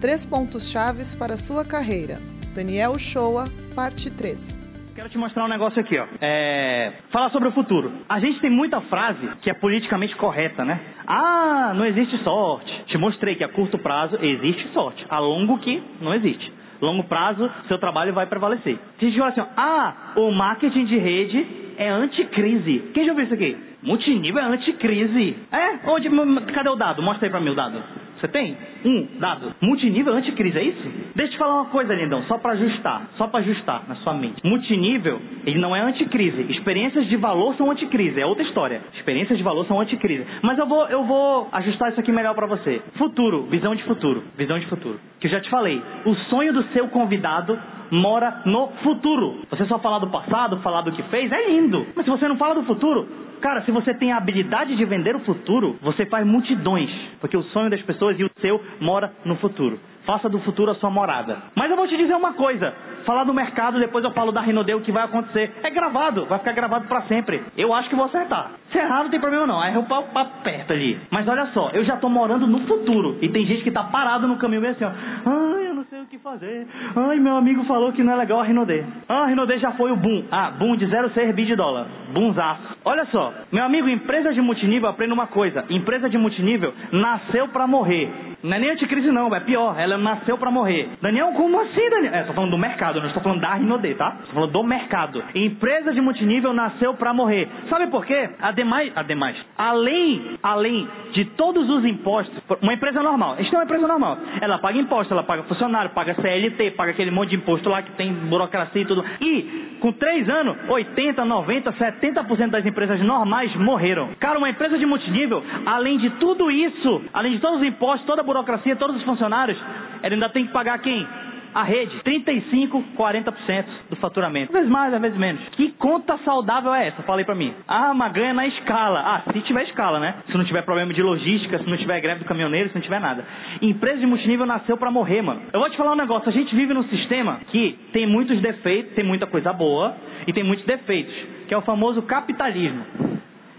Três pontos chaves para sua carreira. Daniel Shoa, parte 3. Quero te mostrar um negócio aqui, ó. É... Falar sobre o futuro. A gente tem muita frase que é politicamente correta, né? Ah, não existe sorte. Te mostrei que a curto prazo existe sorte. A longo que não existe. Longo prazo, seu trabalho vai prevalecer. A gente fala assim, ó, ah, o marketing de rede é anticrise. Quem já ouviu isso aqui? Multinível é anticrise. É? Onde, cadê o dado? Mostra aí pra mim o dado. Você tem? Um dado. Multinível anticrise, é isso? Deixa eu te falar uma coisa, lindão, só para ajustar, só para ajustar na sua mente. Multinível, ele não é anticrise. Experiências de valor são anticrise, é outra história. Experiências de valor são anticrise. Mas eu vou, eu vou ajustar isso aqui melhor para você. Futuro, visão de futuro, visão de futuro. Que eu já te falei, o sonho do seu convidado mora no futuro. Você só falar do passado, falar do que fez, é lindo. Mas se você não fala do futuro, Cara, se você tem a habilidade de vender o futuro, você faz multidões, porque o sonho das pessoas e o seu mora no futuro. Faça do futuro a sua morada. Mas eu vou te dizer uma coisa: falar do mercado, depois eu falo da Rinodê, o que vai acontecer. É gravado, vai ficar gravado para sempre. Eu acho que vou acertar. Se errar, não tem problema não. Aí eu papo perto ali. Mas olha só, eu já tô morando no futuro. E tem gente que tá parado no caminho meio assim, ó. Ai, eu não sei o que fazer. Ai, meu amigo falou que não é legal a Rinodê. Ah, a Rinodê já foi o boom. Ah, boom de 0,6 bi de dólar. Boomzaço. Olha só, meu amigo, empresa de multinível, aprenda uma coisa. Empresa de multinível nasceu para morrer. Não é nem anticrise não, é pior. Ela nasceu para morrer. Daniel, como assim, Daniel? É, tô falando do mercado, não estou falando da Rinode, tá? Estou falando do mercado. Empresa de multinível nasceu para morrer. Sabe por quê? Ademais, ademais, além, além de todos os impostos, uma empresa normal, gente tem uma empresa normal, ela paga imposto, ela paga funcionário, paga CLT, paga aquele monte de imposto lá que tem burocracia e tudo. E, com três anos, 80, 90, 70% das empresas normais morreram. Cara, uma empresa de multinível, além de tudo isso, além de todos os impostos, toda a burocracia, todos os funcionários, ela ainda tem que pagar quem? A rede, 35, 40% do faturamento. Às vezes mais, às vezes menos. Que conta saudável é essa? Fala aí pra mim. Ah, mas ganha na escala. Ah, se tiver escala, né? Se não tiver problema de logística, se não tiver greve do caminhoneiro, se não tiver nada. Empresa de multinível nasceu para morrer, mano. Eu vou te falar um negócio. A gente vive num sistema que tem muitos defeitos, tem muita coisa boa e tem muitos defeitos, que é o famoso capitalismo.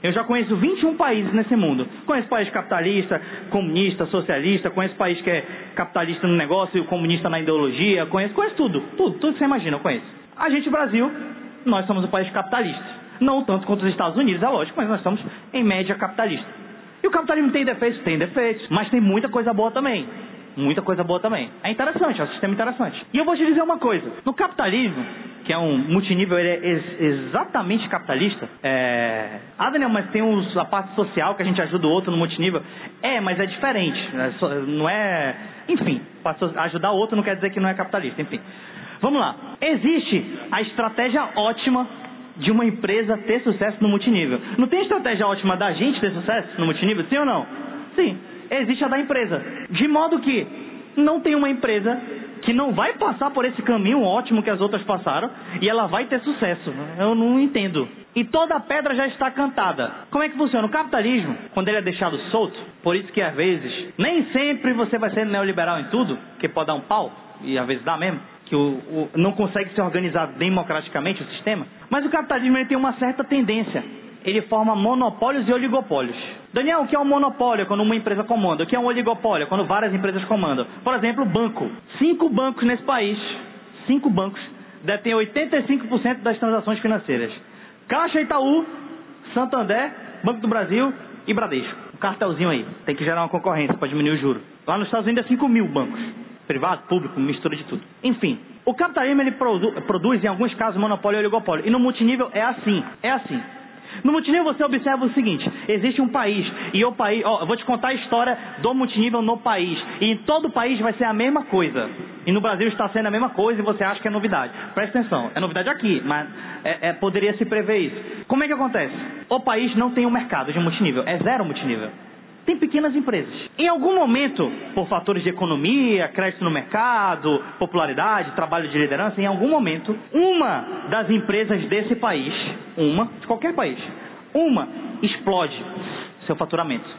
Eu já conheço 21 países nesse mundo. Conheço país capitalista, comunista, socialista, conheço país que é capitalista no negócio e comunista na ideologia, conheço, conheço tudo, tudo, tudo que você imagina, eu conheço. A gente, Brasil, nós somos um país capitalista. Não tanto quanto os Estados Unidos, é lógico, mas nós somos, em média, capitalista. E o capitalismo tem defeitos? Tem defeitos, mas tem muita coisa boa também. Muita coisa boa também. É interessante, é um sistema interessante. E eu vou te dizer uma coisa: no capitalismo, que é um multinível, ele é ex exatamente capitalista. É... Ah, Daniel, mas tem os, a parte social que a gente ajuda o outro no multinível. É, mas é diferente. É não é. Enfim, ajudar o outro não quer dizer que não é capitalista. Enfim. Vamos lá. Existe a estratégia ótima de uma empresa ter sucesso no multinível. Não tem estratégia ótima da gente ter sucesso no multinível? Sim ou não? Sim. Existe a da empresa. De modo que não tem uma empresa que não vai passar por esse caminho ótimo que as outras passaram e ela vai ter sucesso. Eu não entendo. E toda a pedra já está cantada. Como é que funciona? O capitalismo, quando ele é deixado solto, por isso que às vezes, nem sempre você vai ser neoliberal em tudo, que pode dar um pau, e às vezes dá mesmo, que o, o, não consegue se organizar democraticamente o sistema. Mas o capitalismo ele tem uma certa tendência. Ele forma monopólios e oligopólios. Daniel, o que é um monopólio quando uma empresa comanda? O que é um oligopólio quando várias empresas comandam? Por exemplo, banco. Cinco bancos nesse país, cinco bancos, detêm 85% das transações financeiras. Caixa Itaú, Santander, Banco do Brasil e Bradesco. Um cartelzinho aí. Tem que gerar uma concorrência para diminuir o juro. Lá nos Estados Unidos é 5 mil bancos. Privado, público, mistura de tudo. Enfim, o capitalismo ele produ produz, em alguns casos, monopólio e oligopólio. E no multinível é assim. É assim. No multinível você observa o seguinte: existe um país e o país, ó, vou te contar a história do multinível no país. E em todo o país vai ser a mesma coisa. E no Brasil está sendo a mesma coisa e você acha que é novidade. Presta atenção, é novidade aqui, mas é, é, poderia se prever isso. Como é que acontece? O país não tem um mercado de multinível, é zero multinível tem pequenas empresas. Em algum momento, por fatores de economia, crédito no mercado, popularidade, trabalho de liderança, em algum momento, uma das empresas desse país, uma, de qualquer país, uma explode seu faturamento.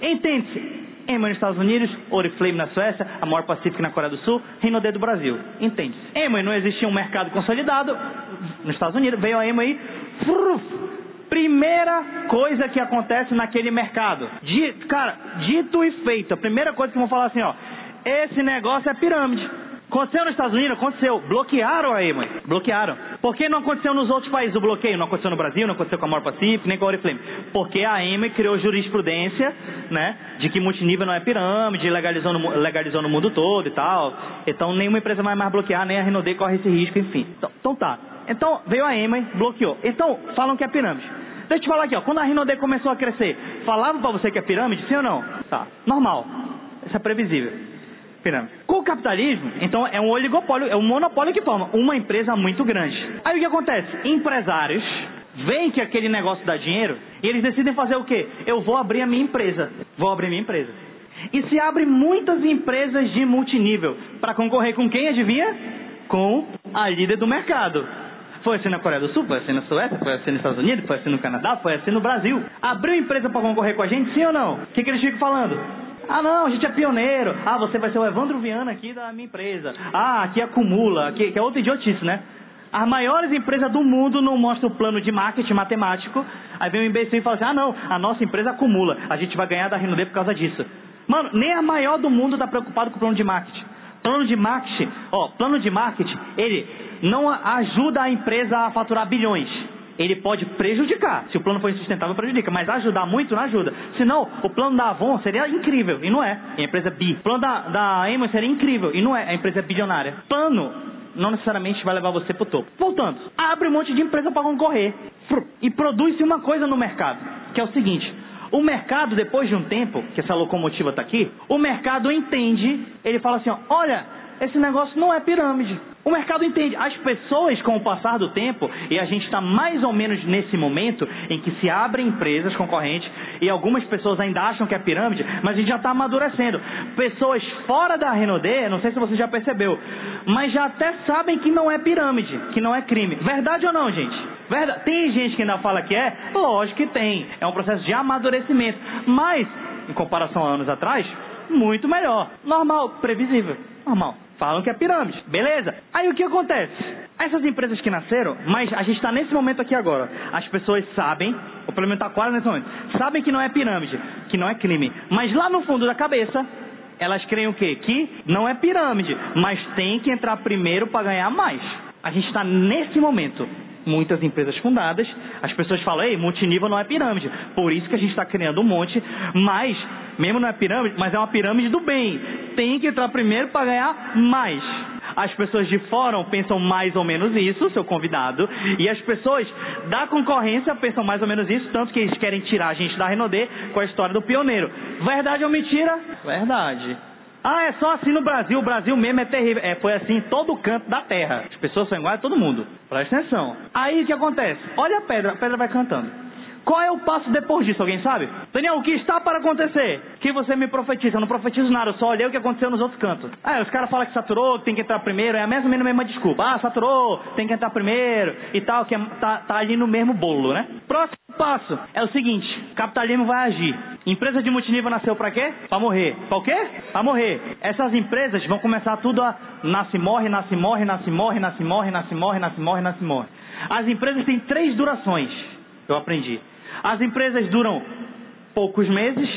Entende-se, Ema nos Estados Unidos, Oriflame na Suécia, a maior na Coreia do Sul, Rinode do Brasil. Entende-se. Ema não existia um mercado consolidado nos Estados Unidos, veio a Ema aí, Primeira coisa que acontece naquele mercado. cara, dito e feito. A primeira coisa que vão falar assim, ó. esse negócio é pirâmide. Aconteceu nos Estados Unidos? Aconteceu. Bloquearam a Amway. Bloquearam. Por que não aconteceu nos outros países o bloqueio? Não aconteceu no Brasil, não aconteceu com a Mor Pacific, nem com a Oriflame. Porque a Amway criou jurisprudência, né, de que multinível não é pirâmide, legalizou no, legalizou no mundo todo e tal. Então nenhuma empresa vai mais bloquear, nem a Renaudet corre esse risco, enfim. Então, então tá. Então veio a Amway, bloqueou. Então falam que é pirâmide. Deixa eu te falar aqui, ó. Quando a Renaudet começou a crescer, falavam para você que é pirâmide, sim ou não? Tá. Normal. Isso é previsível pirâmide. Com o capitalismo, então é um oligopólio, é um monopólio que forma uma empresa muito grande. Aí o que acontece? Empresários veem que aquele negócio dá dinheiro e eles decidem fazer o quê? Eu vou abrir a minha empresa. Vou abrir a minha empresa. E se abre muitas empresas de multinível para concorrer com quem, adivinha? Com a líder do mercado. Foi assim na Coreia do Sul, foi assim na Suécia, foi assim nos Estados Unidos, foi assim no Canadá, foi assim no Brasil. Abriu empresa para concorrer com a gente, sim ou não? O que, que eles ficam falando? Ah, não, a gente é pioneiro. Ah, você vai ser o Evandro Viana aqui da minha empresa. Ah, aqui acumula, aqui, que é outra idiotice, né? As maiores empresas do mundo não mostram o plano de marketing matemático. Aí vem um imbecil e fala assim: ah, não, a nossa empresa acumula. A gente vai ganhar da Renaudet por causa disso. Mano, nem a maior do mundo está preocupado com o plano de marketing. Plano de marketing, ó, plano de marketing, ele não ajuda a empresa a faturar bilhões ele pode prejudicar. Se o plano for insustentável, prejudica. Mas ajudar muito, não ajuda. Senão, o plano da Avon seria incrível, e não é. a empresa é bi. O plano da, da seria incrível, e não é. A empresa é bilionária. Plano não necessariamente vai levar você para o topo. Voltando, abre um monte de empresa para concorrer. E produz-se uma coisa no mercado, que é o seguinte. O mercado, depois de um tempo, que essa locomotiva está aqui, o mercado entende, ele fala assim, ó, olha, esse negócio não é pirâmide. O mercado entende. As pessoas, com o passar do tempo, e a gente está mais ou menos nesse momento em que se abrem empresas concorrentes e algumas pessoas ainda acham que é pirâmide, mas a gente já está amadurecendo. Pessoas fora da Renaudet, não sei se você já percebeu, mas já até sabem que não é pirâmide, que não é crime. Verdade ou não, gente? Verdade. Tem gente que ainda fala que é? Lógico que tem. É um processo de amadurecimento. Mas, em comparação a anos atrás, muito melhor. Normal, previsível. Normal. Falam que é pirâmide. Beleza? Aí o que acontece? Essas empresas que nasceram, mas a gente está nesse momento aqui agora. As pessoas sabem, ou pelo menos está quase nesse momento, sabem que não é pirâmide, que não é crime. Mas lá no fundo da cabeça, elas creem o quê? Que não é pirâmide, mas tem que entrar primeiro para ganhar mais. A gente está nesse momento muitas empresas fundadas, as pessoas falam, ei, multinível não é pirâmide. Por isso que a gente está criando um monte, mas, mesmo não é pirâmide, mas é uma pirâmide do bem. Tem que entrar primeiro para ganhar mais. As pessoas de fora pensam mais ou menos isso, seu convidado, e as pessoas da concorrência pensam mais ou menos isso, tanto que eles querem tirar a gente da Renaudê com a história do pioneiro. Verdade ou mentira? Verdade. Ah, é só assim no Brasil. O Brasil mesmo é terrível. É, foi assim em todo canto da terra. As pessoas são iguais a todo mundo. Presta atenção. Aí o que acontece? Olha a pedra, a pedra vai cantando. Qual é o passo depois disso? Alguém sabe? Daniel, o que está para acontecer? Que você me profetiza. Eu não profetizo nada, eu só olhei o que aconteceu nos outros cantos. Ah, os caras falam que saturou, que tem que entrar primeiro. É a mesma, mesma, mesma desculpa. Ah, saturou, tem que entrar primeiro e tal, que é, tá, tá ali no mesmo bolo, né? Próximo passo é o seguinte: capitalismo vai agir. Empresa de multinível nasceu para quê? Para morrer. Para quê? Para morrer. Essas empresas vão começar tudo a nasce, morre, nasce, morre, nasce, morre, nasce, morre, nasce, morre, nasce, morre, nasce, morre. As empresas têm três durações. Eu aprendi. As empresas duram poucos meses,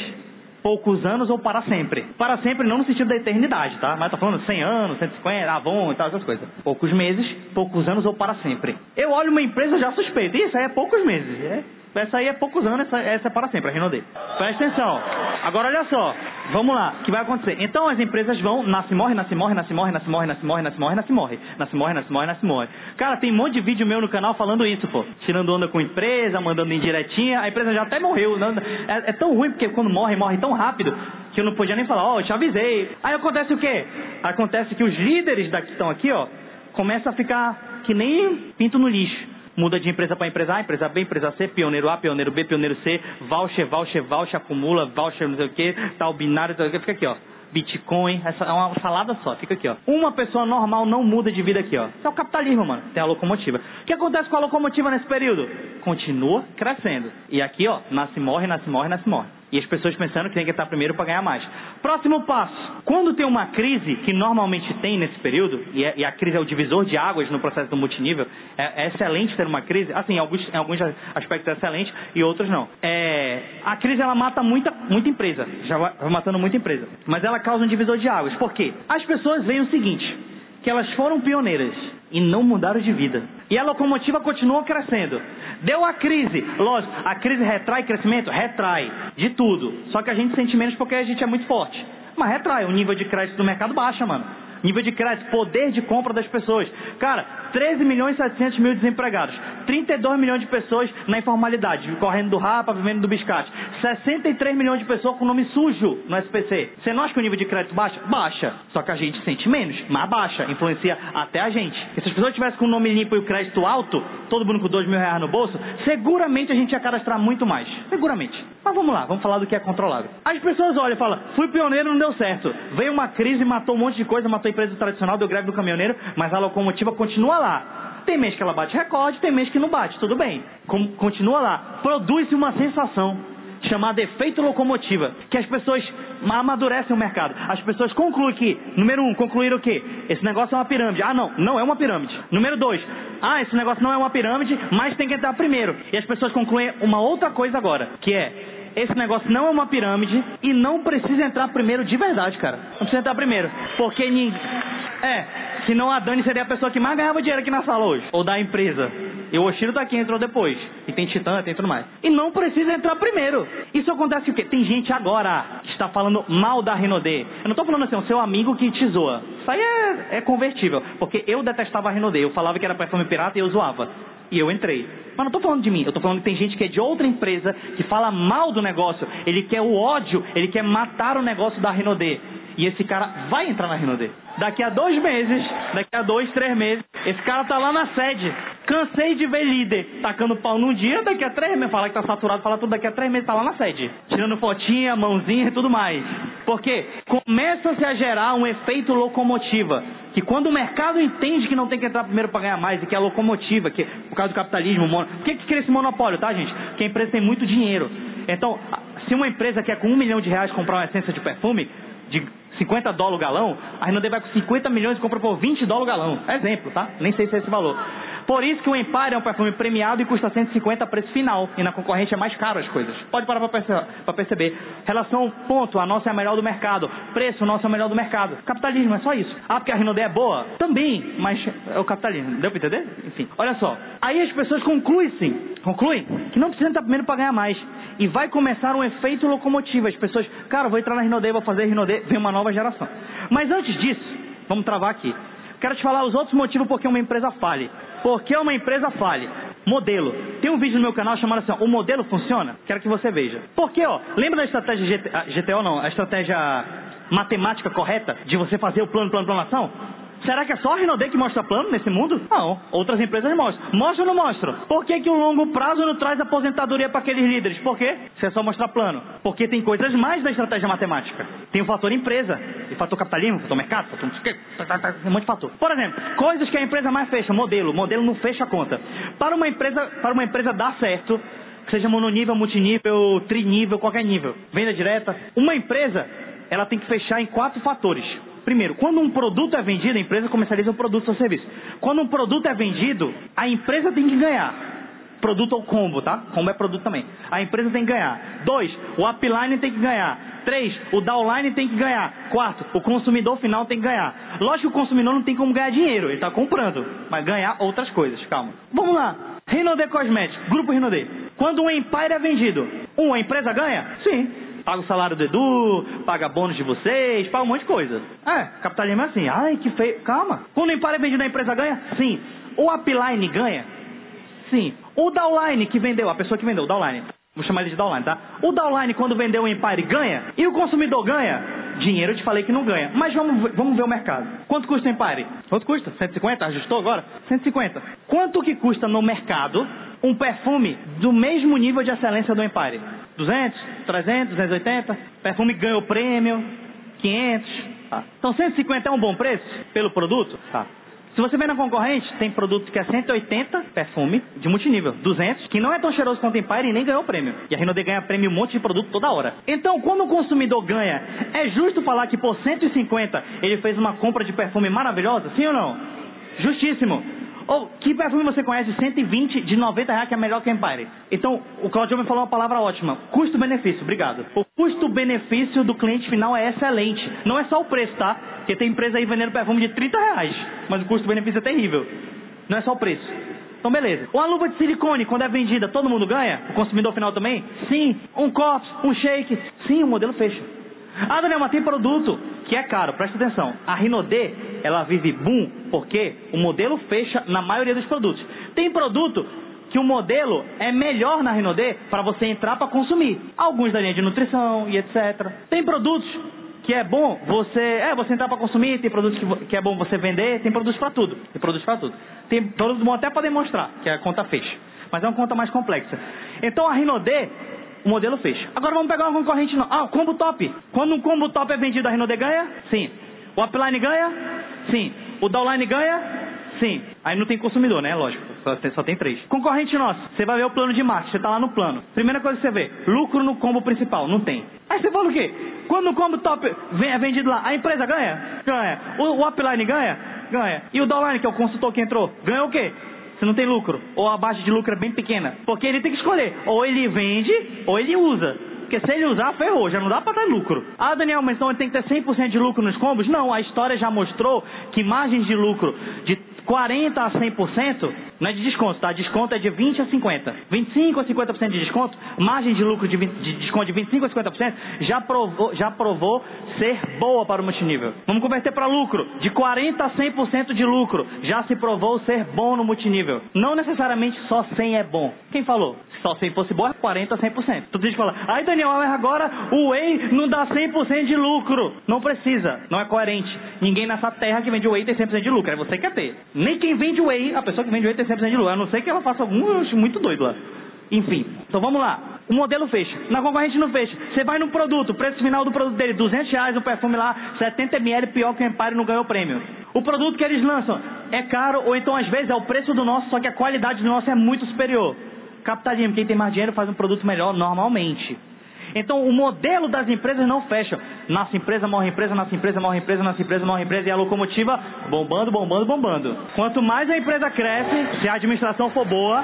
poucos anos ou para sempre. Para sempre não no sentido da eternidade, tá? Mas tá falando 100 anos, 150, Avon e tal, essas coisas. Poucos meses, poucos anos ou para sempre. Eu olho uma empresa já suspeito. Isso aí é poucos meses. É essa aí é poucos anos, essa, essa é para sempre, a Renaudet. Presta atenção. Agora olha só, vamos lá, o que vai acontecer? Então as empresas vão, nasce, morre, nasce, morre, nasce, morre, nasce, morre, nasce, morre, nasce, morre, nasce, morre, nasce, morre, nasce, morre, nasce, morre. Cara, tem um monte de vídeo meu no canal falando isso, pô. Tirando onda com empresa, mandando indiretinha, a empresa já até morreu. Não, é, é, tão ruim porque quando morre, morre tão rápido que eu não podia nem falar, ó, oh, eu te avisei. Aí acontece o quê? Acontece que os líderes daqui estão aqui, ó, começam a ficar que nem pinto no lixo muda de empresa para empresa A, empresa B, empresa C, pioneiro A, pioneiro B, pioneiro C, voucher, voucher, voucher, acumula, voucher, não sei o que, tal, binário, tal, fica aqui, ó. Bitcoin, essa é uma salada só, fica aqui, ó. Uma pessoa normal não muda de vida aqui, ó. Isso é o capitalismo, mano. Tem a locomotiva. O que acontece com a locomotiva nesse período? Continua crescendo. E aqui, ó, nasce, morre, nasce, morre, nasce, morre. E as pessoas pensando que tem que estar primeiro para ganhar mais. Próximo passo. Quando tem uma crise, que normalmente tem nesse período, e, é, a crise é o divisor de águas no processo do multinível, é, é excelente ter uma crise, assim, em alguns, em alguns aspectos é excelente e outros não. É, a crise ela mata muita, muita empresa, já vai matando muita empresa. Mas ela causa um divisor de águas. Por quê? As pessoas veem o seguinte, que elas foram pioneiras e não mudaram de vida. E a locomotiva continua crescendo. Deu a crise. Lógico, a crise retrai crescimento? Retrai. De tudo. Só que a gente sente menos porque a gente é muito forte. Mas retrai. O nível de crédito do mercado baixa, mano. Nível de crédito, poder de compra das pessoas. Cara, 13 milhões e 700 mil desempregados. 32 milhões de pessoas na informalidade, correndo do rapa, vivendo do biscate. 63 milhões de pessoas com nome sujo no SPC. Você não acha que o nível de crédito baixa? Baixa. Só que a gente sente menos, mas baixa. Influencia até a gente. Se as pessoas tivessem com o nome limpo e o crédito alto, todo mundo com 2 mil reais no bolso, seguramente a gente ia cadastrar muito mais. Seguramente. Mas vamos lá, vamos falar do que é controlável. As pessoas olham e falam, fui pioneiro, não deu certo. Veio uma crise, matou um monte de coisa, matou empresa tradicional, deu greve do caminhoneiro, mas a locomotiva continua lá. Tem mês que ela bate recorde, tem mês que não bate, tudo bem. Continua lá. Produz-se uma sensação chamada efeito locomotiva, que as pessoas amadurecem o mercado. As pessoas concluem que, número um, concluíram o quê? Esse negócio é uma pirâmide. Ah, não, não é uma pirâmide. Número dois, ah, esse negócio não é uma pirâmide, mas tem que entrar primeiro. E as pessoas concluem uma outra coisa agora, que é esse negócio não é uma pirâmide e não precisa entrar primeiro de verdade, cara. Não precisa entrar primeiro. Porque ninguém. É, senão a Dani seria a pessoa que mais ganhava dinheiro aqui na sala hoje. Ou da empresa. E o Oshiro tá aqui, entrou depois. E tem Titã, tem tudo mais. E não precisa entrar primeiro. Isso acontece o quê? Tem gente agora que está falando mal da Renaudet. Eu não tô falando assim, o seu amigo que te zoa. Isso aí é, é convertível. Porque eu detestava a Renaudet. Eu falava que era perfume pirata e eu zoava. E eu entrei. Mas não estou falando de mim, eu estou falando que tem gente que é de outra empresa, que fala mal do negócio, ele quer o ódio, ele quer matar o negócio da Renaudet. E esse cara vai entrar na Renaudet. Daqui a dois meses, daqui a dois, três meses, esse cara tá lá na sede. Cansei de ver líder tacando pau num dia, daqui a três meses, falar que tá saturado, falar tudo, daqui a três meses tá lá na sede. Tirando fotinha, mãozinha e tudo mais. Porque começa-se a gerar um efeito locomotiva. Que quando o mercado entende que não tem que entrar primeiro para ganhar mais, e que é a locomotiva, que por causa do capitalismo, mono... por que, que cria esse monopólio, tá, gente? Porque a empresa tem muito dinheiro. Então, se uma empresa quer com um milhão de reais comprar uma essência de perfume, de 50 dólares o galão, a Renaudet vai com 50 milhões e compra por 20 dólares o galão. Exemplo, tá? Nem sei se é esse valor. Por isso que o Empire é um perfume premiado e custa 150 a preço final. E na concorrente é mais caro as coisas. Pode parar para perceber. Relação, ponto, a nossa é a melhor do mercado. Preço, o nosso é o melhor do mercado. Capitalismo, é só isso. Ah, porque a Renaudet é boa? Também, mas é o capitalismo. Deu para entender? Enfim, olha só. Aí as pessoas concluem, sim, concluem que não precisa entrar primeiro para ganhar mais. E vai começar um efeito locomotivo. As pessoas, cara, vou entrar na Renaudet, vou fazer Renaudet, vem uma nova geração. Mas antes disso, vamos travar aqui. Quero te falar os outros motivos por que uma empresa fale. Por que uma empresa fale? Modelo. Tem um vídeo no meu canal chamado assim, ó, o modelo funciona? Quero que você veja. Porque, ó, lembra da estratégia GT, GTO não, a estratégia matemática correta de você fazer o plano, plano, plano, ação? Será que é só a Rinode que mostra plano nesse mundo? Não, outras empresas mostram. Mostra ou não mostra? Por que, que o longo prazo não traz aposentadoria para aqueles líderes? Por quê? Se é só mostrar plano. Porque tem coisas mais da estratégia matemática. Tem o fator empresa, tem fator capitalismo, fator mercado, fator um monte de fator. Por exemplo, coisas que a empresa mais fecha, modelo. Modelo não fecha a conta. Para uma empresa, para uma empresa dar certo, seja mononível, multinível, trinível, qualquer nível, venda direta, uma empresa, ela tem que fechar em quatro fatores. Primeiro, quando um produto é vendido, a empresa comercializa o produto ou serviço. Quando um produto é vendido, a empresa tem que ganhar. Produto ou combo, tá? Combo é produto também. A empresa tem que ganhar. Dois, o upline tem que ganhar. Três, o downline tem que ganhar. Quatro, o consumidor final tem que ganhar. Lógico que o consumidor não tem como ganhar dinheiro, ele está comprando, mas ganhar outras coisas. Calma. Vamos lá. Renaudet Cosmetics, Grupo Renaudet. Quando um Empire é vendido, uma empresa ganha? Sim. Paga o salário do Edu, paga bônus de vocês, paga um monte de coisa. É, capitalismo é assim. Ai, que feio. Calma. Quando o Empire é vendido, a empresa ganha? Sim. O upline ganha? Sim. O downline que vendeu, a pessoa que vendeu, o downline. Vou chamar ele de downline, tá? O downline, quando vendeu o Empire, ganha? E o consumidor ganha? Dinheiro eu te falei que não ganha. Mas vamos, vamos ver o mercado. Quanto custa o Empire? Quanto custa? 150? Ajustou agora? 150. Quanto que custa no mercado um perfume do mesmo nível de excelência do Empire? 200, 300, 280. Perfume ganhou prêmio, 500. Tá. Então 150 é um bom preço pelo produto? Tá. Se você vê na concorrente, tem produto que é 180 perfume de multinível, 200, que não é tão cheiroso quanto Empire e nem ganhou prêmio. E a Rinode ganha prêmio um monte de produto toda hora. Então, quando o consumidor ganha, é justo falar que por 150 ele fez uma compra de perfume maravilhosa? Sim ou não? Justíssimo. Ou que perfume você conhece 120 de 90 reais que é melhor que Empire? Então, o Claudio me falou uma palavra ótima. Custo-benefício, obrigado. O custo-benefício do cliente final é excelente. Não é só o preço, tá? Porque tem empresa aí vendendo perfume de 30 reais. Mas o custo-benefício é terrível. Não é só o preço. Então, beleza. Uma luva de silicone, quando é vendida, todo mundo ganha? O consumidor final também? Sim. Um copo, um shake? Sim, o modelo fecha. Ah, Daniel, mas tem produto que é caro, presta atenção. A Rinode, ela vive boom porque o modelo fecha na maioria dos produtos. Tem produto que o modelo é melhor na Rinode para você entrar para consumir. Alguns da linha de nutrição e etc. Tem produtos que é bom você, é, você entrar para consumir, tem produtos que, que, é bom você vender, tem produtos para tudo. Tem produtos para tudo. Tem produtos bom até para demonstrar que a conta fecha. Mas é uma conta mais complexa. Então a Rinode o modelo fecha. Agora vamos pegar uma concorrente. Não. Ah, o combo top. Quando um combo top é vendido, a Renault ganha? Sim. O upline ganha? Sim. O downline ganha? Sim. Aí não tem consumidor, né? Lógico. Só tem, só tem três. Concorrente nosso, você vai ver o plano de marketing, você tá lá no plano. Primeira coisa que você vê, lucro no combo principal, não tem. Aí você fala o quê? Quando o combo top é vendido lá, a empresa ganha? Ganha. O, o upline ganha? Ganha. E o downline, que é o consultor que entrou, ganha o quê? Você não tem lucro. Ou a baixa de lucro é bem pequena. Porque ele tem que escolher. Ou ele vende, ou ele usa. Porque se ele usar, ferrou, já não dá para dar lucro. Ah, Daniel, mas então ele tem que ter 100% de lucro nos combos? Não, a história já mostrou que margens de lucro de 40% a 100% não é de desconto, tá? Desconto é de 20% a 50%. 25% a 50% de desconto, margem de lucro de, 20, de desconto de 25% a 50% já provou, já provou ser boa para o multinível. Vamos converter para lucro. De 40% a 100% de lucro já se provou ser bom no multinível. Não necessariamente só 100 é bom. Quem falou? Só 100 fosse bom é 40% a 100%. Tu diz fala, ai Daniel, agora o Whey não dá 100% de lucro. Não precisa, não é coerente. Ninguém nessa terra que vende Whey tem 100% de lucro, é você que quer ter. Nem quem vende Whey, a pessoa que vende Whey tem 100% de lucro, a não ser que ela faça algum muito doido lá. Enfim, então vamos lá. O modelo fecha. Na concorrente não fecha. Você vai no produto, preço final do produto dele, 200 reais o perfume lá, 70 ml, pior que o Empire não ganhou prêmio. O produto que eles lançam é caro, ou então às vezes é o preço do nosso, só que a qualidade do nosso é muito superior. Capitalismo, quem tem mais dinheiro faz um produto melhor normalmente. Então o modelo das empresas não fecha. Nasce empresa, morre empresa, nasce empresa, morre empresa, nasce empresa, morre empresa e a locomotiva bombando, bombando, bombando. Quanto mais a empresa cresce, se a administração for boa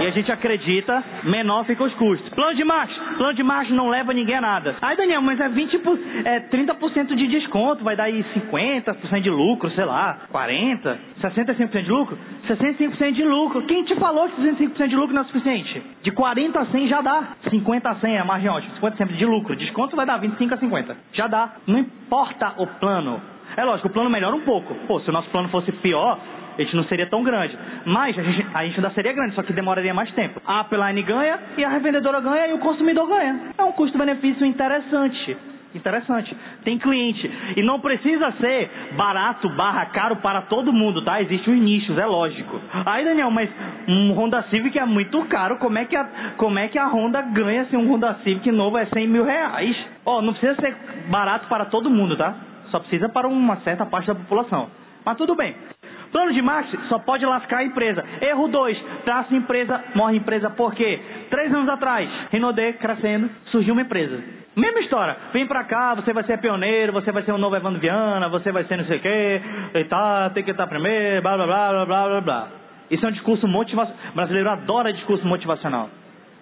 e a gente acredita, menor ficam os custos. Plano de marcha. Plano de marcha não leva ninguém a nada. Aí, Daniel, mas é 20 é 30% de desconto, vai dar aí 50% de lucro, sei lá, 40, 65% de lucro? 65% de lucro. Quem te falou que 65% de lucro não é suficiente? De 40 a 100 já dá. 50 a 100 é a margem ótima. 50 sempre de lucro. Desconto vai dar 25 a 50. Já dá. Não importa o plano. É lógico, o plano melhora um pouco. Pô, se o nosso plano fosse pior, a gente não seria tão grande. Mas a gente, a gente ainda seria grande, só que demoraria mais tempo. A upline ganha e a revendedora ganha e o consumidor ganha. É um custo-benefício interessante. Interessante. Tem cliente. E não precisa ser barato barra caro para todo mundo, tá? Existem os nichos, é lógico. Aí, Daniel, mas um Honda Civic é muito caro. Como é que a, como é que a Honda ganha se um Honda Civic novo é 100 mil reais? Ó, oh, não precisa ser barato para todo mundo, tá? Só precisa para uma certa parte da população. Mas tudo bem. Plano de marketing só pode lascar a empresa. Erro 2. Traça empresa, morre empresa. Por quê? Três anos atrás, Renaudet crescendo, surgiu uma empresa. Mesma história. Vem pra cá, você vai ser pioneiro, você vai ser um novo Evandro Viana, você vai ser não sei o quê, e tá, tem que estar primeiro, blá blá blá blá blá blá blá. Isso é um discurso motivacional. O brasileiro adora discurso motivacional.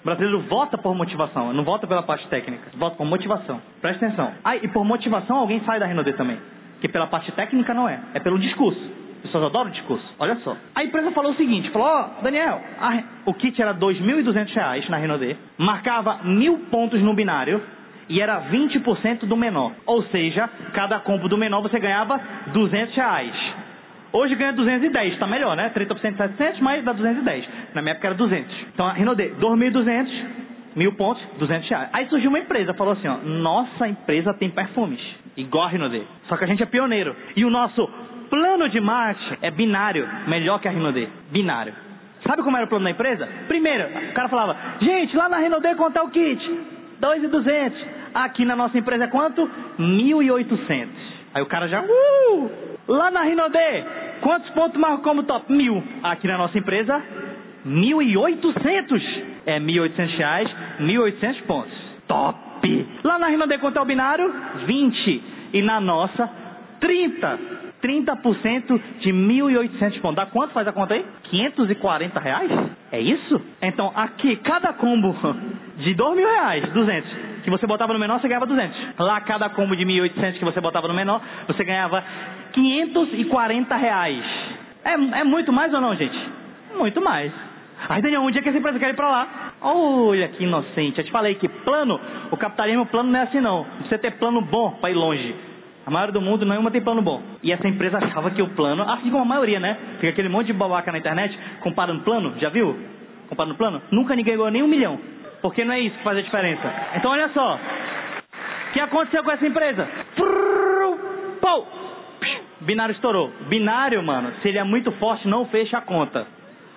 O brasileiro vota por motivação, não vota pela parte técnica, vota por motivação. Presta atenção. Ah, e por motivação alguém sai da Renaudet também. Que pela parte técnica não é, é pelo discurso. As pessoas adoram o discurso. Olha só. A empresa falou o seguinte: falou, ó, oh, Daniel, a, o kit era R$ 2.200 na Renaudet, marcava mil pontos no binário e era 20% do menor. Ou seja, cada compra do menor você ganhava 200 reais. Hoje ganha 210, está melhor, né? 30% de 700, mas dá 210. Na minha época era 200. Então a Rinode, 2.200, mil pontos, 200 reais. Aí surgiu uma empresa, falou assim, ó, nossa empresa tem perfumes, igual a Rinode. Só que a gente é pioneiro. E o nosso plano de marketing é binário, melhor que a Rinode. Binário. Sabe como era o plano da empresa? Primeiro, o cara falava, gente, lá na Rinode quanto é o kit? 2.200. Aqui na nossa empresa é quanto? 1.800. Aí o cara já, uh! Lá na Rinode, Quantos pontos marcou como top? Mil. Aqui na nossa empresa, 1.800. É 1.800 reais, 1.800 pontos. Top! Lá na Rinode quanto é o binário? 20. E na nossa, 30. 30% de 1.800 pontos. Dá quanto faz a conta aí? 540 reais? É isso? Então aqui, cada combo de 2 mil reais, 200, que você botava no menor, você ganhava 200. Lá, cada combo de 1.800 que você botava no menor, você ganhava 540 reais. É, é muito mais ou não, gente? Muito mais. Aí, Daniel, um dia que essa empresa quer ir pra lá. Olha que inocente. Eu te falei que plano, o capitalismo plano não é assim não. Você ter plano bom para ir longe. A maioria do mundo nenhuma tem plano bom. E essa empresa achava que o plano, assim como a maioria, né? Fica aquele monte de babaca na internet comparando plano, já viu? Comparando plano? Nunca ninguém ganhou nem um milhão. Porque não é isso que faz a diferença. Então olha só. O que aconteceu com essa empresa? Pau! Binário estourou. Binário, mano, se ele é muito forte, não fecha a conta.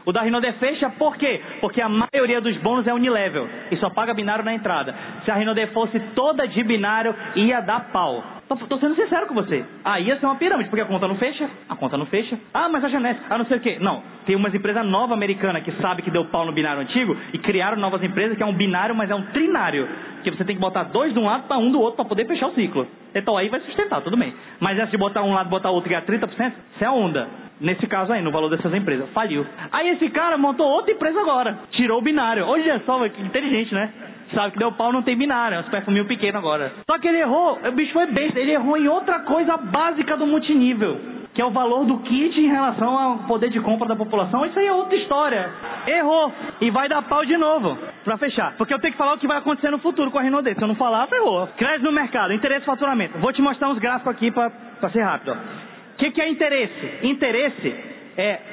O da Rinode fecha por quê? Porque a maioria dos bônus é unilevel e só paga binário na entrada. Se a Rinode fosse toda de binário, ia dar pau. Tô, sendo sincero com você. Aí ia ser uma pirâmide, porque a conta não fecha. A conta não fecha. Ah, mas a Janete, ah, não sei o quê. Não. Tem umas empresas nova americana que sabe que deu pau no binário antigo e criaram novas empresas que é um binário, mas é um trinário. Que você tem que botar dois de um lado para um do outro para poder fechar o ciclo. Então aí vai sustentar, tudo bem. Mas essa de botar um lado botar outro e ganhar 30%, isso é onda. Nesse caso aí, no valor dessas empresas. Faliu. Aí esse cara montou outra empresa agora. Tirou o binário. Olha só, que inteligente, né? Sabe que deu pau não tem binário, é um perfuminho pequeno agora. Só que ele errou, o bicho foi besta, ele errou em outra coisa básica do multinível, que é o valor do kit em relação ao poder de compra da população. Isso aí é outra história. Errou e vai dar pau de novo pra fechar. Porque eu tenho que falar o que vai acontecer no futuro com a Renault Se eu não falar, ferrou. Crédito no mercado, interesse faturamento. Vou te mostrar uns gráficos aqui pra, pra ser rápido. O que, que é interesse? Interesse é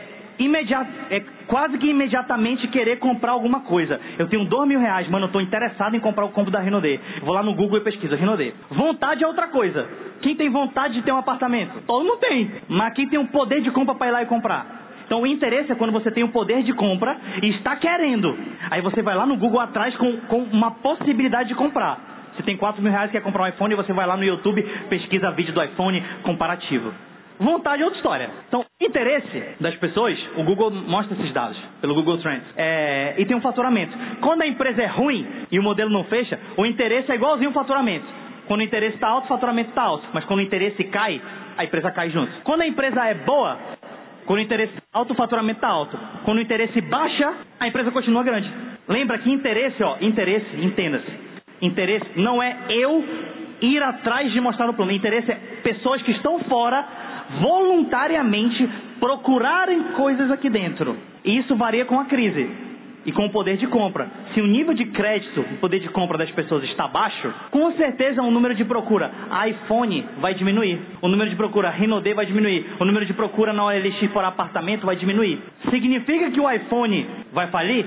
é quase que imediatamente querer comprar alguma coisa. Eu tenho dois mil reais, mano, eu estou interessado em comprar o combo da Renaudet. Vou lá no Google e pesquiso Renaudet. Vontade é outra coisa. Quem tem vontade de ter um apartamento? Todo mundo tem. Mas quem tem um poder de compra para ir lá e comprar? Então o interesse é quando você tem o poder de compra e está querendo. Aí você vai lá no Google atrás com, com uma possibilidade de comprar. Você tem 4 mil reais quer comprar um iPhone você vai lá no YouTube, pesquisa vídeo do iPhone comparativo. Vontade é outra história. Então, interesse das pessoas, o Google mostra esses dados, pelo Google Trends. É, e tem um faturamento. Quando a empresa é ruim e o modelo não fecha, o interesse é igualzinho ao faturamento. Quando o interesse está alto, o faturamento está alto. Mas quando o interesse cai, a empresa cai junto. Quando a empresa é boa, quando o interesse está alto, o faturamento está alto. Quando o interesse baixa, a empresa continua grande. Lembra que interesse, ó, interesse, entenda-se. Interesse não é eu ir atrás de mostrar o plano. Interesse é pessoas que estão fora voluntariamente procurarem coisas aqui dentro. E isso varia com a crise e com o poder de compra. Se o nível de crédito, o poder de compra das pessoas está baixo, com certeza o número de procura iPhone vai diminuir. O número de procura Renault vai diminuir. O número de procura na OLX por apartamento vai diminuir. Significa que o iPhone vai falir?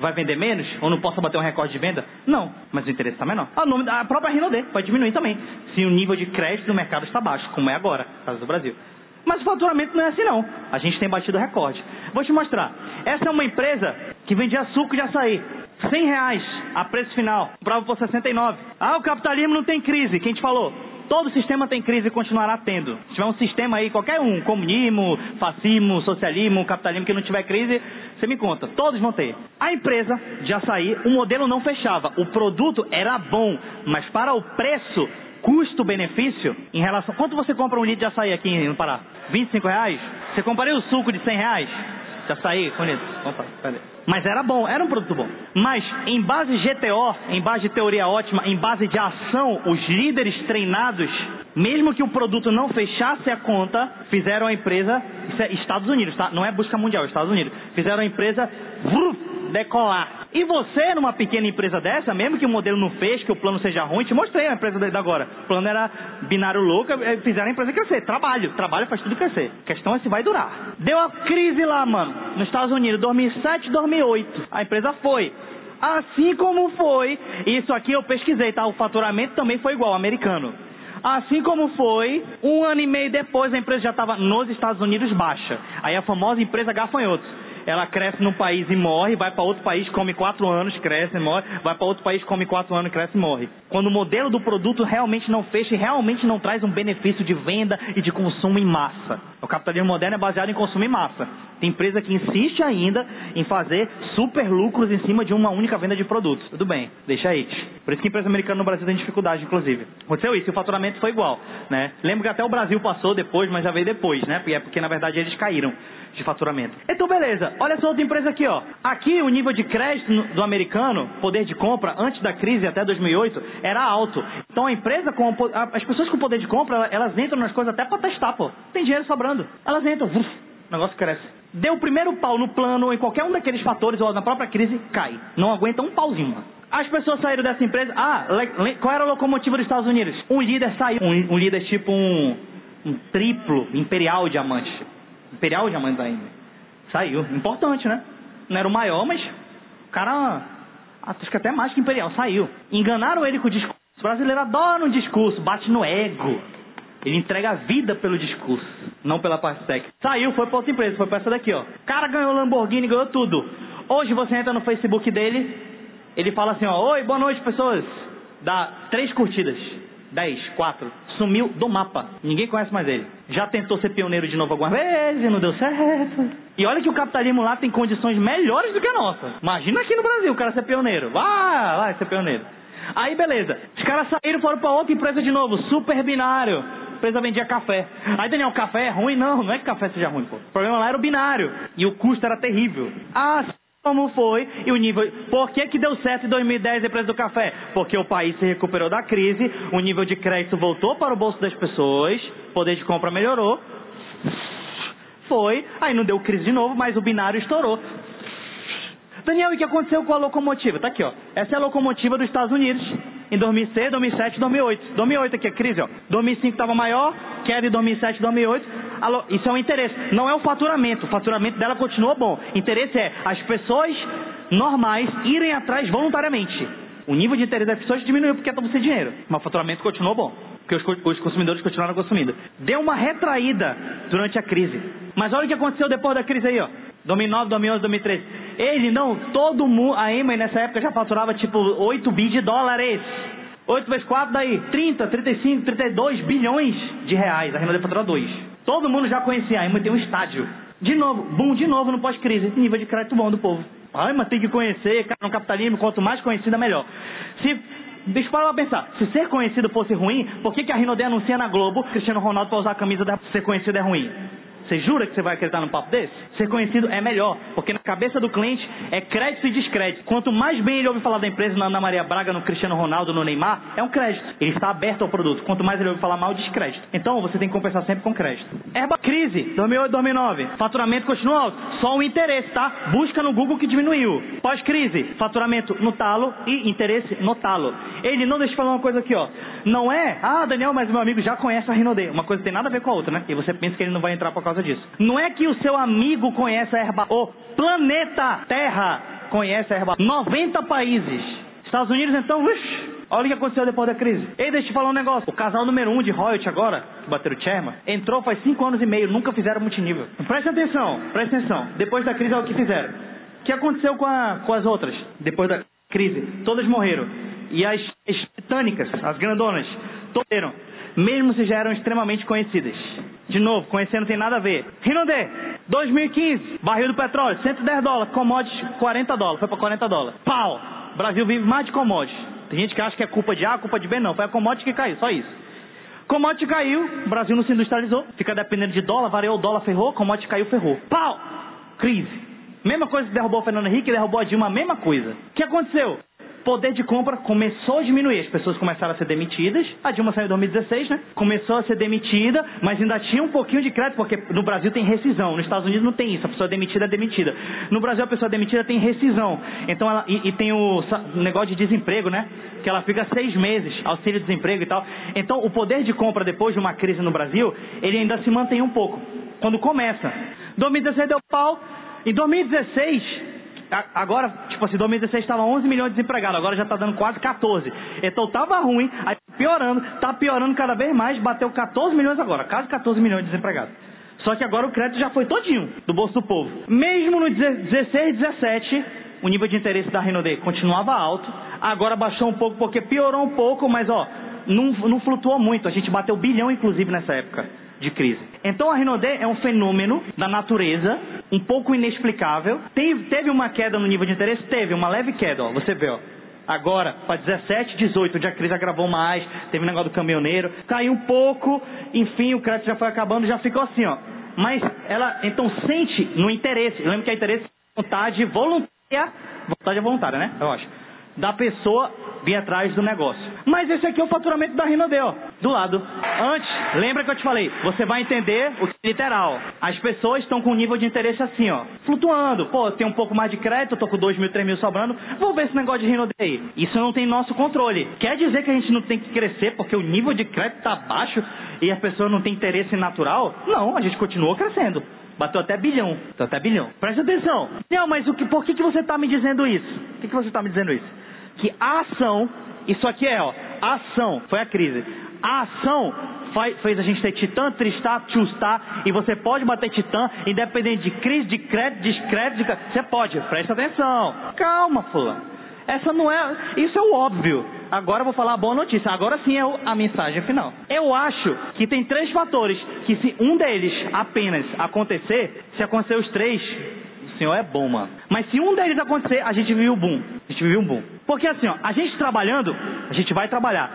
Vai vender menos? Ou não possa bater um recorde de venda? Não, mas o interesse está menor. A, nome, a própria Renault vai diminuir também, se o nível de crédito do mercado está baixo, como é agora, no caso do Brasil. Mas o faturamento não é assim não. A gente tem batido recorde. Vou te mostrar. Essa é uma empresa que vendia suco de açaí. 100 reais a preço final. Comprava por 69. Ah, o capitalismo não tem crise. Quem te falou? Todo sistema tem crise e continuará tendo. Se tiver um sistema aí, qualquer um, comunismo, fascismo, socialismo, capitalismo, que não tiver crise, você me conta. Todos vão ter. A empresa de açaí, o modelo não fechava. O produto era bom, mas para o preço, custo-benefício, em relação... Quanto você compra um litro de açaí aqui no Pará? 25 reais? Você compraria o suco de 100 reais? De açaí, bonito. Opa, cadê? Mas era bom, era um produto bom. Mas em base GTO, em base de teoria ótima, em base de ação, os líderes treinados, mesmo que o produto não fechasse a conta, fizeram a empresa, isso é Estados Unidos, tá? Não é busca mundial, é Estados Unidos. Fizeram a empresa decolar. E você, numa pequena empresa dessa, mesmo que o modelo não fez, que o plano seja ruim, te mostrei a empresa da agora. O plano era binário louco, eh, fizeram a empresa crescer. Trabalho, trabalho faz tudo crescer. A questão é se vai durar. Deu a crise lá, mano, nos Estados Unidos, 2007, 2008. A empresa foi. Assim como foi, isso aqui eu pesquisei, tá? O faturamento também foi igual, americano. Assim como foi, um ano e meio depois a empresa já estava nos Estados Unidos baixa. Aí a famosa empresa gafanhotos. Ela cresce num país e morre, vai para outro país, come quatro anos, cresce e morre, vai para outro país, come quatro anos, cresce e morre. Quando o modelo do produto realmente não fecha e realmente não traz um benefício de venda e de consumo em massa. O capitalismo moderno é baseado em consumo em massa. Tem empresa que insiste ainda em fazer super lucros em cima de uma única venda de produtos. Tudo bem, deixa aí. Por isso que a empresa americana no Brasil tem dificuldade, inclusive. Aconteceu isso e o faturamento foi igual. Né? Lembro que até o Brasil passou depois, mas já veio depois, né? Porque é porque na verdade eles caíram de faturamento. Então, beleza. Olha essa outra empresa aqui, ó. Aqui o nível de crédito do americano, poder de compra, antes da crise até 2008, era alto. Então a empresa, com as pessoas com poder de compra, elas entram nas coisas até para testar, pô. Tem dinheiro sobrando. Elas entram, uf, o negócio cresce. Deu o primeiro pau no plano ou em qualquer um daqueles fatores ou na própria crise, cai. Não aguenta um pauzinho. As pessoas saíram dessa empresa. Ah, qual era a locomotiva dos Estados Unidos? Um líder saiu. Um, um líder tipo um, um triplo imperial diamante Imperial Diamantes ainda. Saiu. Importante, né? Não era o maior, mas o cara, acho que até mais que Imperial, saiu. Enganaram ele com o discurso. O brasileiro adora um discurso, bate no ego. Ele entrega a vida pelo discurso, não pela parte técnica. Saiu, foi para outra empresa, foi para essa daqui, ó. O cara ganhou Lamborghini, ganhou tudo. Hoje você entra no Facebook dele, ele fala assim, ó, oi, boa noite, pessoas. Dá três curtidas. dez, quatro sumiu do mapa. Ninguém conhece mais ele. Já tentou ser pioneiro de novo algumas vezes não deu certo. E olha que o capitalismo lá tem condições melhores do que a nossa. Imagina aqui no Brasil o cara ser pioneiro. Vai, vai ser pioneiro. Aí beleza. Os caras saíram foram para outra empresa de novo, super binário. A empresa vendia café. Aí Daniel, café é ruim? Não, não é que café seja ruim, pô. O problema lá era o binário. E o custo era terrível. Ah, como foi e o nível. Por que, que deu certo em 2010 a empresa do café? Porque o país se recuperou da crise, o nível de crédito voltou para o bolso das pessoas, poder de compra melhorou. Foi, aí não deu crise de novo, mas o binário estourou. Daniel, e o que aconteceu com a locomotiva? Tá aqui, ó. Essa é a locomotiva dos Estados Unidos em 2006, 2007, 2008. 2008 aqui, a crise, ó. 2005 estava maior, queda em 2007, 2008. Isso é um interesse. Não é o faturamento. O faturamento dela continua bom. Interesse é as pessoas normais irem atrás voluntariamente. O nível de interesse das pessoas diminuiu porque estava sem dinheiro. Mas o faturamento continuou bom. Porque os, os consumidores continuaram consumindo. Deu uma retraída durante a crise. Mas olha o que aconteceu depois da crise aí, ó. 2009, 2011, 2013. Ele não, todo mundo, a Emma nessa época já faturava tipo 8 bi de dólares. 8 vezes 4 daí 30, 35, 32 bilhões de reais. A Renaudet faturou 2. Todo mundo já conhecia a Emma tem um estádio. De novo, boom, de novo no pós-crise. Esse nível de crédito bom do povo. Ai, mas tem que conhecer, cara, no capitalismo, quanto mais conhecida, melhor. Se Deixa eu parar pra pensar. Se ser conhecido fosse ruim, por que, que a Rinode anuncia na Globo Cristiano Ronaldo para usar a camisa da ser conhecido é ruim? Você jura que você vai acreditar num papo desse? Ser conhecido é melhor, porque na cabeça do cliente é crédito e descrédito. Quanto mais bem ele ouve falar da empresa na Ana Maria Braga, no Cristiano Ronaldo, no Neymar, é um crédito. Ele está aberto ao produto. Quanto mais ele ouve falar mal, descrédito. Então você tem que compensar sempre com crédito. Herba crise, 2008, 2009. Faturamento continua alto. Só o interesse, tá? Busca no Google que diminuiu. Pós-crise, faturamento no talo e interesse no talo. Ele não deixa eu falar uma coisa aqui, ó. Não é, ah, Daniel, mas meu amigo já conhece a Rinode. Uma coisa tem nada a ver com a outra, né? E você pensa que ele não vai entrar por causa causa disso. Não é que o seu amigo conhece a erva, o planeta Terra conhece a erva. 90 países. Estados Unidos, então, uxi, olha o que aconteceu depois da crise. Ei, deixa eu te falar um negócio. O casal número um de royalty agora, que bateram o Cherma, entrou faz 5 anos e meio, nunca fizeram multinível. Presta atenção, presta atenção. Depois da crise, olha o que fizeram. O que aconteceu com, a, com as outras? Depois da crise, todas morreram. E as, as titânicas, as grandonas, morreram. Mesmo se já eram extremamente conhecidas. De novo, conhecendo tem nada a ver. Rinode, 2015, barril do petróleo, 110 dólares, commodities 40 dólares, foi para 40 dólares. Pau! Brasil vive mais de commodities. Tem gente que acha que é culpa de A, culpa de B, não. Foi a commodity que caiu, só isso. Commodity caiu, Brasil não se industrializou, fica dependendo de dólar, variou o dólar, ferrou, commodity caiu, ferrou. Pau! Crise. Mesma coisa que derrubou o Fernando Henrique, derrubou a Dilma, mesma coisa. O que aconteceu? Poder de compra começou a diminuir. As pessoas começaram a ser demitidas. A Dilma saiu em 2016, né? Começou a ser demitida, mas ainda tinha um pouquinho de crédito, porque no Brasil tem rescisão. Nos Estados Unidos não tem isso. A pessoa demitida é demitida. No Brasil, a pessoa demitida tem rescisão. Então, ela, e, e tem o negócio de desemprego, né? Que ela fica seis meses, auxílio-desemprego e tal. Então, o poder de compra depois de uma crise no Brasil, ele ainda se mantém um pouco. Quando começa. 2016 deu pau. Em 2016, Agora, tipo assim, 2016 estava 11 milhões de desempregados, agora já está dando quase 14. Então estava ruim, aí piorando, está piorando cada vez mais, bateu 14 milhões agora, quase 14 milhões de desempregados. Só que agora o crédito já foi todinho do bolso do povo. Mesmo no 16 17, o nível de interesse da Renaudet continuava alto. Agora baixou um pouco porque piorou um pouco, mas ó, não, não flutuou muito. A gente bateu bilhão, inclusive, nessa época de crise. Então a Renaudet é um fenômeno da natureza, um pouco inexplicável. Teve, teve uma queda no nível de interesse? Teve, uma leve queda, ó. Você vê, ó. Agora, para 17, 18, onde a crise agravou mais, teve o negócio do caminhoneiro, caiu um pouco, enfim, o crédito já foi acabando, já ficou assim, ó. Mas ela, então, sente no interesse, lembra que é interesse vontade voluntária, vontade é voluntária, né? Eu acho. Da pessoa vir atrás do negócio. Mas esse aqui é o faturamento da Rinode, ó, do lado. Antes, lembra que eu te falei, você vai entender o que é literal. As pessoas estão com um nível de interesse assim, ó, flutuando. Pô, tem um pouco mais de crédito, tô com 2 mil, 3 mil sobrando, vou ver esse negócio de Rinode aí. Isso não tem nosso controle. Quer dizer que a gente não tem que crescer porque o nível de crédito tá baixo e as pessoas não têm interesse natural? Não, a gente continua crescendo. Bateu até bilhão. Bateu até bilhão. Presta atenção. Não, mas o que, por que, que você está me dizendo isso? Por que, que você está me dizendo isso? Que a ação, isso aqui é, ó, a ação, foi a crise. A ação fez a gente ter titã, tristar, tchustar, e você pode bater titã, independente de crise, de crédito, de descrédito, de... você pode, presta atenção. Calma, fulano. Essa não é, isso é o óbvio. Agora eu vou falar a boa notícia. Agora sim é a mensagem final. Eu acho que tem três fatores que se um deles apenas acontecer, se acontecer os três, o Senhor é bom, mano. Mas se um deles acontecer, a gente viu o boom. A gente viu um boom. Porque assim, ó, a gente trabalhando, a gente vai trabalhar.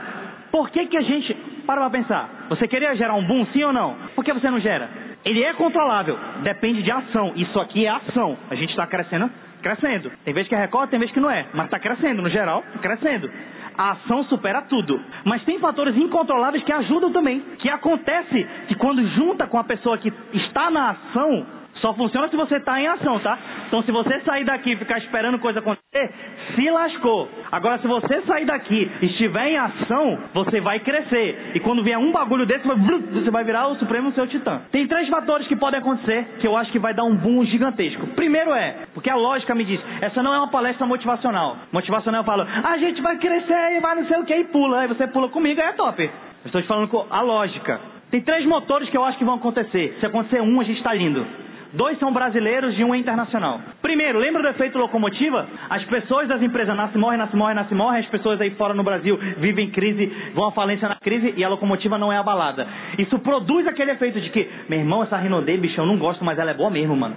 Por que, que a gente. Para pra pensar. Você queria gerar um boom, sim ou não? Por que você não gera? Ele é controlável. Depende de ação. Isso aqui é ação. A gente está crescendo, crescendo. Tem vezes que é recorde, tem vezes que não é. Mas está crescendo, no geral, crescendo. A ação supera tudo. Mas tem fatores incontroláveis que ajudam também. Que acontece que quando junta com a pessoa que está na ação, só funciona se você está em ação, tá? Então se você sair daqui e ficar esperando coisa acontecer, se lascou. Agora se você sair daqui e estiver em ação, você vai crescer. E quando vier um bagulho desse, você vai virar o supremo seu titã. Tem três fatores que podem acontecer que eu acho que vai dar um boom gigantesco. Primeiro é, porque a lógica me diz, essa não é uma palestra motivacional. Motivacional eu falo, a gente vai crescer e vai não sei o que e pula. Aí você pula comigo, é top. Eu estou te falando com a lógica. Tem três motores que eu acho que vão acontecer. Se acontecer um, a gente está lindo. Dois são brasileiros e um é internacional. Primeiro, lembra do efeito locomotiva? As pessoas das empresas nascem, morrem, nascem, morrem, nascem, morrem. As pessoas aí fora no Brasil vivem crise, vão à falência na crise e a locomotiva não é abalada. Isso produz aquele efeito de que, meu irmão, essa Rinodê, bicho, eu não gosto, mas ela é boa mesmo, mano.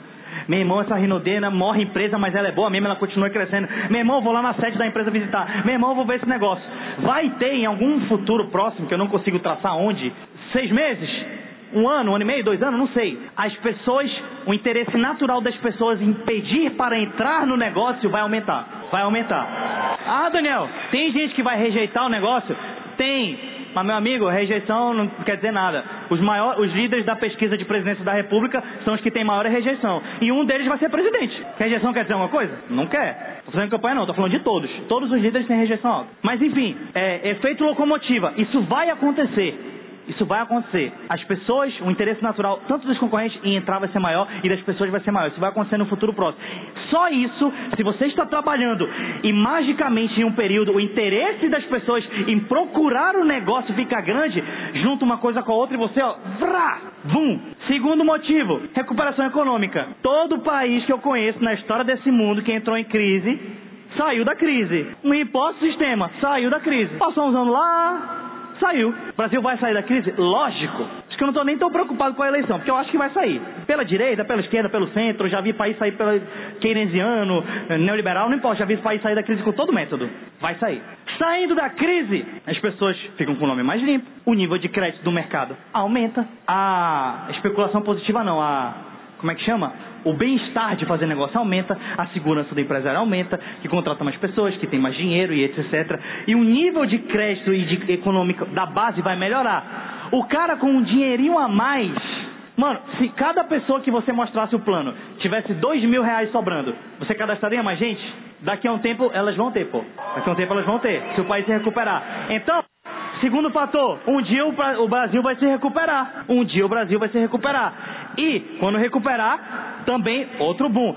Meu irmão, essa Rinodena morre empresa, mas ela é boa mesmo, ela continua crescendo. Meu irmão, vou lá na sede da empresa visitar. Meu irmão, vou ver esse negócio. Vai ter em algum futuro próximo, que eu não consigo traçar onde, seis meses, um ano, um ano e meio, dois anos, não sei. As pessoas, o interesse natural das pessoas em pedir para entrar no negócio vai aumentar. Vai aumentar. Ah, Daniel, tem gente que vai rejeitar o negócio? Tem. Mas, meu amigo, rejeição não quer dizer nada. Os, maiores, os líderes da pesquisa de presidência da República são os que têm maior rejeição. E um deles vai ser presidente. Rejeição quer dizer alguma coisa? Não quer. Estou fazendo campanha não, estou falando de todos. Todos os líderes têm rejeição alta. Mas, enfim, é, efeito locomotiva. Isso vai acontecer. Isso vai acontecer. As pessoas, o interesse natural, tanto dos concorrentes em entrar vai ser maior e das pessoas vai ser maior. Isso vai acontecer no futuro próximo. Só isso, se você está trabalhando e magicamente em um período o interesse das pessoas em procurar o negócio fica grande, junta uma coisa com a outra e você, ó, vrá, vum. Segundo motivo, recuperação econômica. Todo país que eu conheço na história desse mundo que entrou em crise, saiu da crise. Um imposto sistema, saiu da crise. Passou uns anos lá, Saiu. O Brasil vai sair da crise? Lógico. Acho que eu não estou nem tão preocupado com a eleição, porque eu acho que vai sair. Pela direita, pela esquerda, pelo centro, já vi país sair pelo keynesiano, neoliberal, não importa, já vi país sair da crise com todo método. Vai sair. Saindo da crise, as pessoas ficam com o nome mais limpo, o nível de crédito do mercado aumenta, a especulação positiva não, a como é que chama? o bem-estar de fazer negócio aumenta, a segurança do empresário aumenta, que contrata mais pessoas, que tem mais dinheiro e etc. E o nível de crédito e de econômico da base vai melhorar. O cara com um dinheirinho a mais, mano, se cada pessoa que você mostrasse o plano tivesse dois mil reais sobrando, você cadastraria mais gente? Daqui a um tempo elas vão ter, pô. Daqui a um tempo elas vão ter, se o país se recuperar. Então, Segundo fator, um dia o Brasil vai se recuperar. Um dia o Brasil vai se recuperar. E, quando recuperar, também outro boom.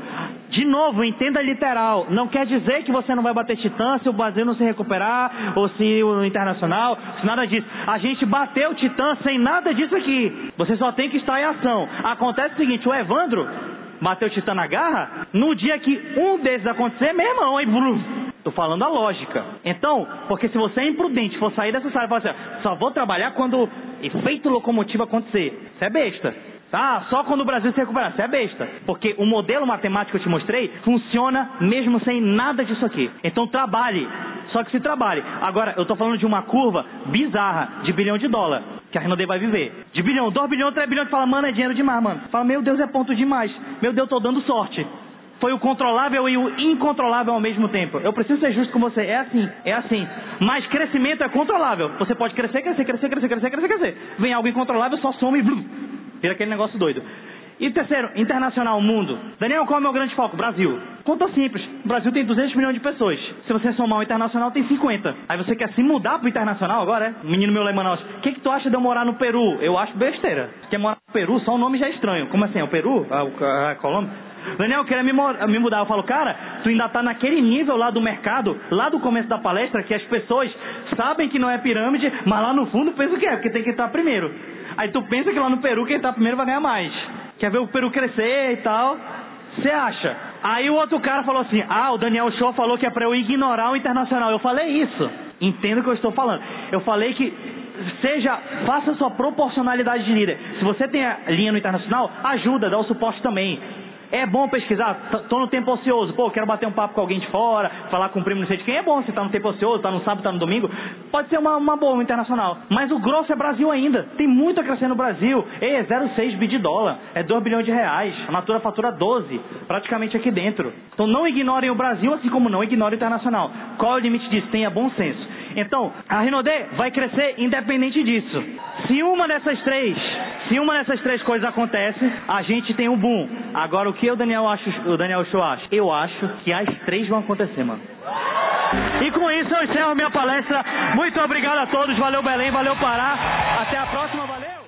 De novo, entenda literal. Não quer dizer que você não vai bater Titã se o Brasil não se recuperar, ou se o Internacional, se nada disso. A gente bateu Titã sem nada disso aqui. Você só tem que estar em ação. Acontece o seguinte, o Evandro bateu Titã na garra, no dia que um desses acontecer, meu irmão, aí, Tô falando a lógica. Então, porque se você é imprudente, for sair dessa sala e falar assim, só vou trabalhar quando efeito locomotivo acontecer, você é besta. Tá? Só quando o Brasil se recuperar. Você é besta. Porque o modelo matemático que eu te mostrei funciona mesmo sem nada disso aqui. Então trabalhe. Só que se trabalhe. Agora, eu estou falando de uma curva bizarra de bilhão de dólar que a Renaudet vai viver. De bilhão, dois bilhões, três bilhões. Fala, mano, é dinheiro demais, mano. Fala, meu Deus, é ponto demais. Meu Deus, estou dando sorte. Foi o controlável e o incontrolável ao mesmo tempo. Eu preciso ser justo com você. É assim, é assim. Mas crescimento é controlável. Você pode crescer, crescer, crescer, crescer, crescer, crescer, crescer. Vem algo incontrolável, só some e blum, vira aquele negócio doido. E terceiro, internacional, mundo. Daniel, qual é o meu grande foco? Brasil. Conta simples. O Brasil tem 200 milhões de pessoas. Se você somar o internacional, tem 50. Aí você quer se mudar pro internacional agora, é? Menino meu lá em Manaus. O que, que tu acha de eu morar no Peru? Eu acho besteira. Quer morar no Peru, só o nome já é estranho. Como assim? É o Peru? A, a Colômbia? Daniel, eu queria me, mudar. Eu falo, cara, tu ainda está naquele nível lá do mercado, lá do começo da palestra, que as pessoas sabem que não é pirâmide, mas lá no fundo pensa que é, porque tem que estar primeiro. Aí tu pensa que lá no Peru quem está primeiro vai ganhar mais. Quer ver o Peru crescer e tal. Você acha? Aí o outro cara falou assim: Ah, o Daniel Show falou que é para eu ignorar o internacional. Eu falei isso. Entendo o que eu estou falando. Eu falei que seja, faça sua proporcionalidade de líder. Se você tem a linha no internacional, ajuda, dá o suporte também. É bom pesquisar, tô no tempo ocioso, pô, quero bater um papo com alguém de fora, falar com um primo não sei de quem. É bom você tá no tempo ocioso, tá no sábado, tá no domingo. Pode ser uma, uma boa internacional. Mas o grosso é Brasil ainda. Tem muito a crescer no Brasil. Ei, é 0,6 bi de dólar, é 2 bilhões de reais. A Natura fatura 12, praticamente aqui dentro. Então não ignorem o Brasil, assim como não ignorem o internacional. Qual é o limite disso? Tenha bom senso. Então, a Rinodê vai crescer independente disso. Se uma dessas três, se uma dessas três coisas acontece, a gente tem um boom. Agora, o que o Daniel, acha, o Daniel Show acha? Eu acho que as três vão acontecer, mano. E com isso eu encerro minha palestra. Muito obrigado a todos. Valeu, Belém. Valeu, Pará. Até a próxima. Valeu.